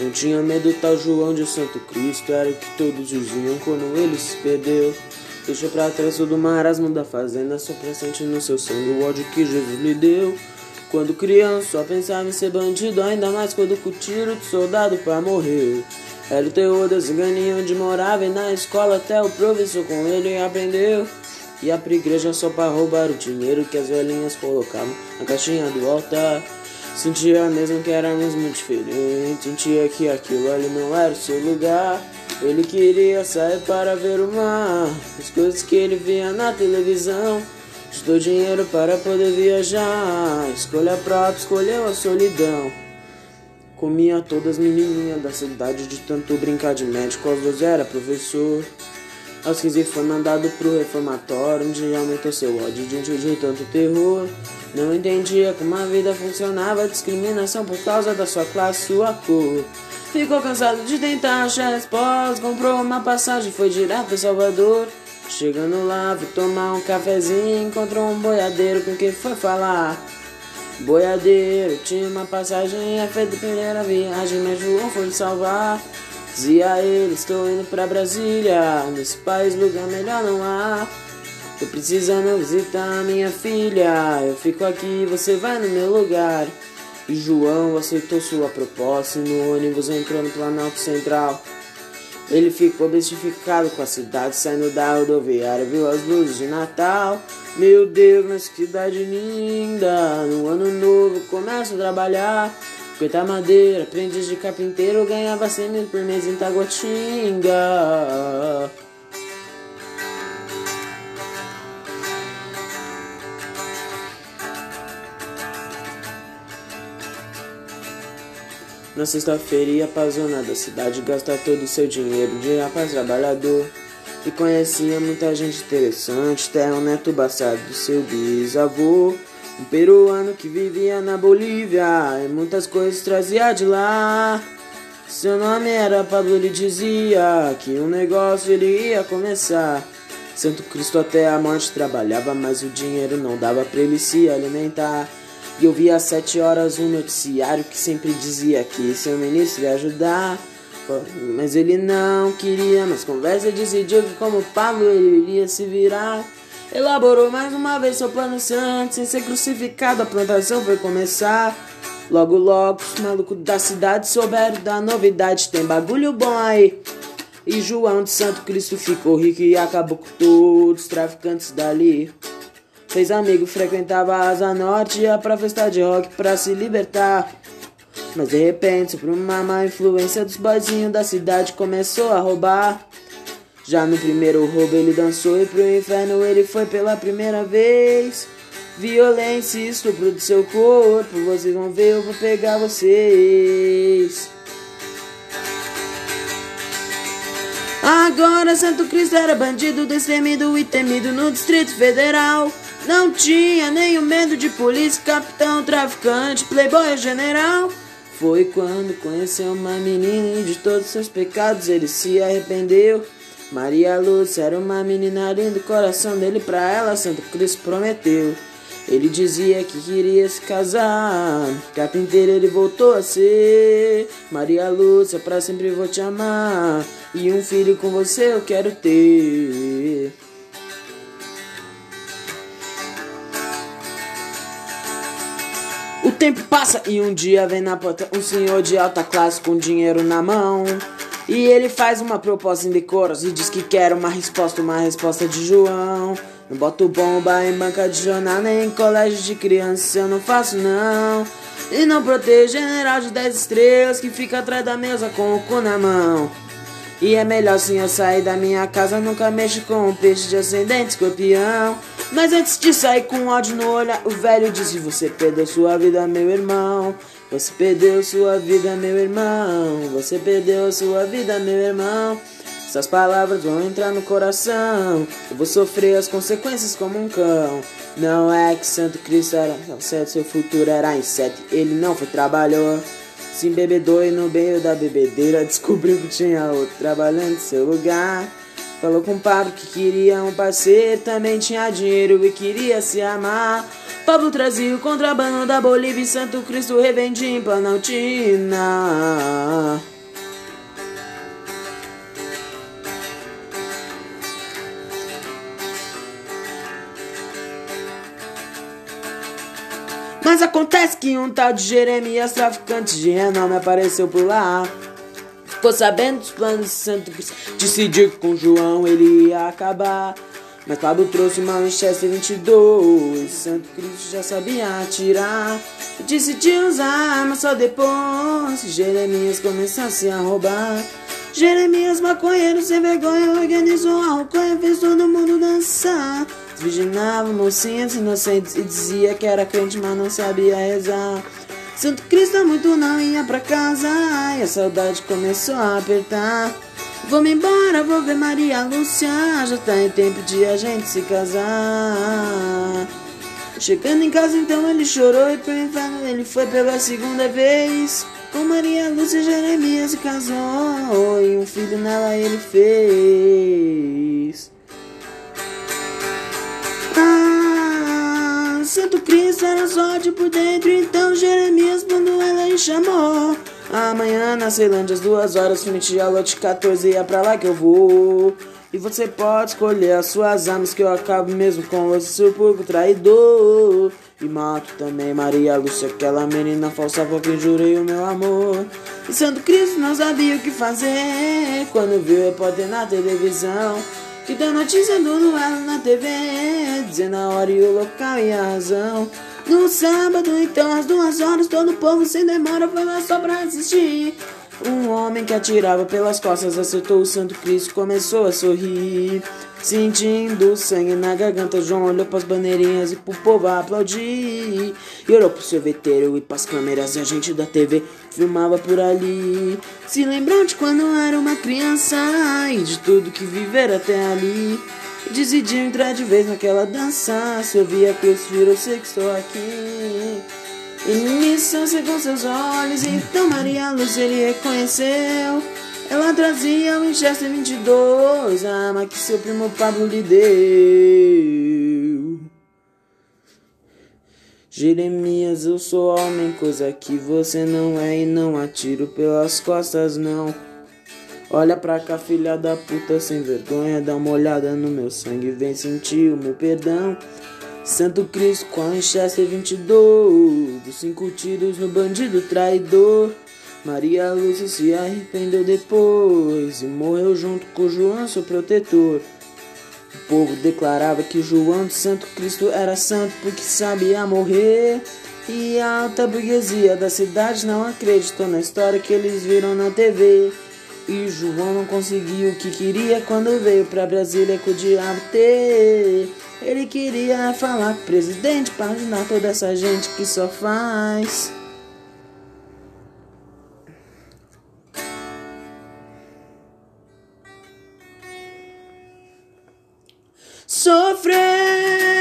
Não tinha medo tal João de Santo Cristo, era o que todos diziam quando ele se perdeu. Deixou pra trás todo o marasmo da fazenda, só presente no seu sangue o ódio que Jesus lhe deu. Quando criança só pensava em ser bandido, ainda mais quando com o tiro de soldado pra morrer. Era o terror ciganinha onde morava e na escola até o professor com ele aprendeu. Ia pra igreja só pra roubar o dinheiro que as velhinhas colocavam na caixinha do altar. Sentia mesmo que éramos muito diferentes, sentia que aquilo ali não era o seu lugar. Ele queria sair para ver o mar, as coisas que ele via na televisão. Juntou dinheiro para poder viajar, escolha própria, escolheu a solidão. Comia todas as menininhas da cidade de tanto brincar de médico, aos 12 era professor. Aos 15 foi mandado pro reformatório, onde aumentou seu ódio diante de tanto terror. Não entendia como a vida funcionava, discriminação por causa da sua classe, sua cor. Ficou cansado de tentar achar resposta, comprou uma passagem, foi direto para Salvador. Chegando lá, foi tomar um cafezinho, encontrou um boiadeiro com quem foi falar. Boiadeiro, tinha uma passagem, é feita primeira viagem, mas João foi salvar. Dizia ele, estou indo pra Brasília, nesse país lugar melhor não há. Tô precisando visitar minha filha, eu fico aqui, você vai no meu lugar. E João aceitou sua proposta e no ônibus entrou no Planalto Central. Ele ficou bestificado com a cidade, saindo da rodoviária, viu as luzes de Natal. Meu Deus, mas que cidade linda! No ano novo começo a trabalhar. Cortar madeira, aprendiz de carpinteiro, ganhava 100 mil por mês em Taguatinga. Na sexta-feira ia pra zona da cidade gastar todo o seu dinheiro de rapaz trabalhador. E conhecia muita gente interessante, até o neto bastardo do seu bisavô. Um peruano que vivia na Bolívia e muitas coisas trazia de lá. Seu nome era Pablo, ele dizia que um negócio ele ia começar. Santo Cristo até a morte trabalhava, mas o dinheiro não dava pra ele se alimentar. E eu via às sete horas um noticiário que sempre dizia que seu ministro ia ajudar. Mas ele não queria, mas conversa decidiu que como Pablo ele iria se virar. Elaborou mais uma vez seu plano santo, sem ser crucificado, a plantação foi começar. Logo, logo, os malucos da cidade souberam da novidade, tem bagulho bom aí. E João de Santo Cristo ficou rico e acabou com todos os traficantes dali. Fez amigo, frequentava a Asa Norte, ia pra festa de rock pra se libertar. Mas de repente, por uma má influência dos boizinhos da cidade, começou a roubar. Já no primeiro roubo ele dançou e pro inferno ele foi pela primeira vez. Violência e estupro do seu corpo, vocês vão ver, eu vou pegar vocês. Agora Santo Cristo era bandido, destemido e temido no Distrito Federal. Não tinha nenhum medo de polícia, capitão, traficante, playboy general. Foi quando conheceu uma menina e de todos seus pecados ele se arrependeu. Maria Lúcia era uma menina linda, o coração dele pra ela Santo Cristo prometeu. Ele dizia que queria se casar, carpinteiro ele voltou a ser. Maria Lúcia, pra sempre vou te amar, e um filho com você eu quero ter. O tempo passa e um dia vem na porta um senhor de alta classe com dinheiro na mão. E ele faz uma proposta em decoros e diz que quer uma resposta, uma resposta de João. Não boto bomba em banca de jornal, nem em colégio de criança, eu não faço não. E não protejo general de 10 estrelas que fica atrás da mesa com o cu na mão. E é melhor sim eu sair da minha casa, nunca mexo com um peixe de ascendente escorpião. Mas antes de sair com ódio no olhar, o velho disse: Você perdeu sua vida, meu irmão. Você perdeu sua vida, meu irmão. Você perdeu sua vida, meu irmão. Essas palavras vão entrar no coração. Eu vou sofrer as consequências como um cão. Não é que Santo Cristo era certo, seu futuro era inseto. Ele não foi trabalhou. Se embebedou e no meio da bebedeira descobriu que tinha outro trabalhando em seu lugar. Falou com o Pablo que queria um parceiro, também tinha dinheiro e queria se amar. Pablo trazia o contrabando da Bolívia e Santo Cristo revendia em Planaltina. Mas acontece que um tal de Jeremias, traficante de renome, apareceu por lá. Ficou sabendo dos planos de Santo Cristo, decidiu que com João ele ia acabar. Mas Pablo trouxe uma Winchester 22, Santo Cristo já sabia atirar. Decidiu usar arma só depois Jeremias começasse a roubar. Jeremias, maconheiro sem vergonha, organizou a rouconha, fez todo mundo dançar. Virginava mocinhas inocentes e dizia que era crente, mas não sabia rezar. Santo Cristo muito não ia pra casa e a saudade começou a apertar. Vou-me embora, vou ver Maria Lúcia, já tá em tempo de a gente se casar. Chegando em casa então ele chorou e pro inferno ele foi pela segunda vez. Com Maria Lúcia Jeremias se casou e um filho nela ele fez. De por dentro, então Jeremias quando ela lhe chamou. Amanhã na Ceilândia às duas horas, frente ao lote 14, é pra lá que eu vou. E você pode escolher as suas armas que eu acabo mesmo com você, seu porco traidor. E mato também Maria Lúcia, aquela menina falsa por quem jurei o meu amor. E Santo Cristo não sabia o que fazer quando viu o repórter na televisão. Que deu notícia do duelo na TV, dizendo a hora e o local e a razão. No sábado, então, às duas horas, todo o povo sem demora foi lá só pra assistir. Um homem que atirava pelas costas acertou o Santo Cristo começou a sorrir. Sentindo sangue na garganta, João olhou pras bandeirinhas e pro povo aplaudir. E olhou pro sorveteiro e pras câmeras e a gente da TV filmava por ali. Se lembram de quando era uma criança e de tudo que viver até ali. Decidiu entrar de vez naquela dança. Se ouvia crucifiro, eu sei que estou aqui. E nisso com seus olhos, então Maria Luz ele reconheceu. Ela trazia o Winchester 22, a arma que seu primo Pablo lhe deu. Jeremias, eu sou homem, coisa que você não é, e não atiro pelas costas, não. Olha pra cá, filha da puta, sem vergonha, dá uma olhada no meu sangue, vem sentir o meu perdão. Santo Cristo com a Winchester 22, dos cinco tiros no bandido traidor. Maria Lúcia se arrependeu depois e morreu junto com João, seu protetor. O povo declarava que João de Santo Cristo era santo porque sabia morrer. E a alta burguesia da cidade não acreditou na história que eles viram na TV. E João não conseguiu o que queria quando veio pra Brasília com o diabo ter. Ele queria falar com o presidente pra ajudar toda essa gente que só faz. Sofrer.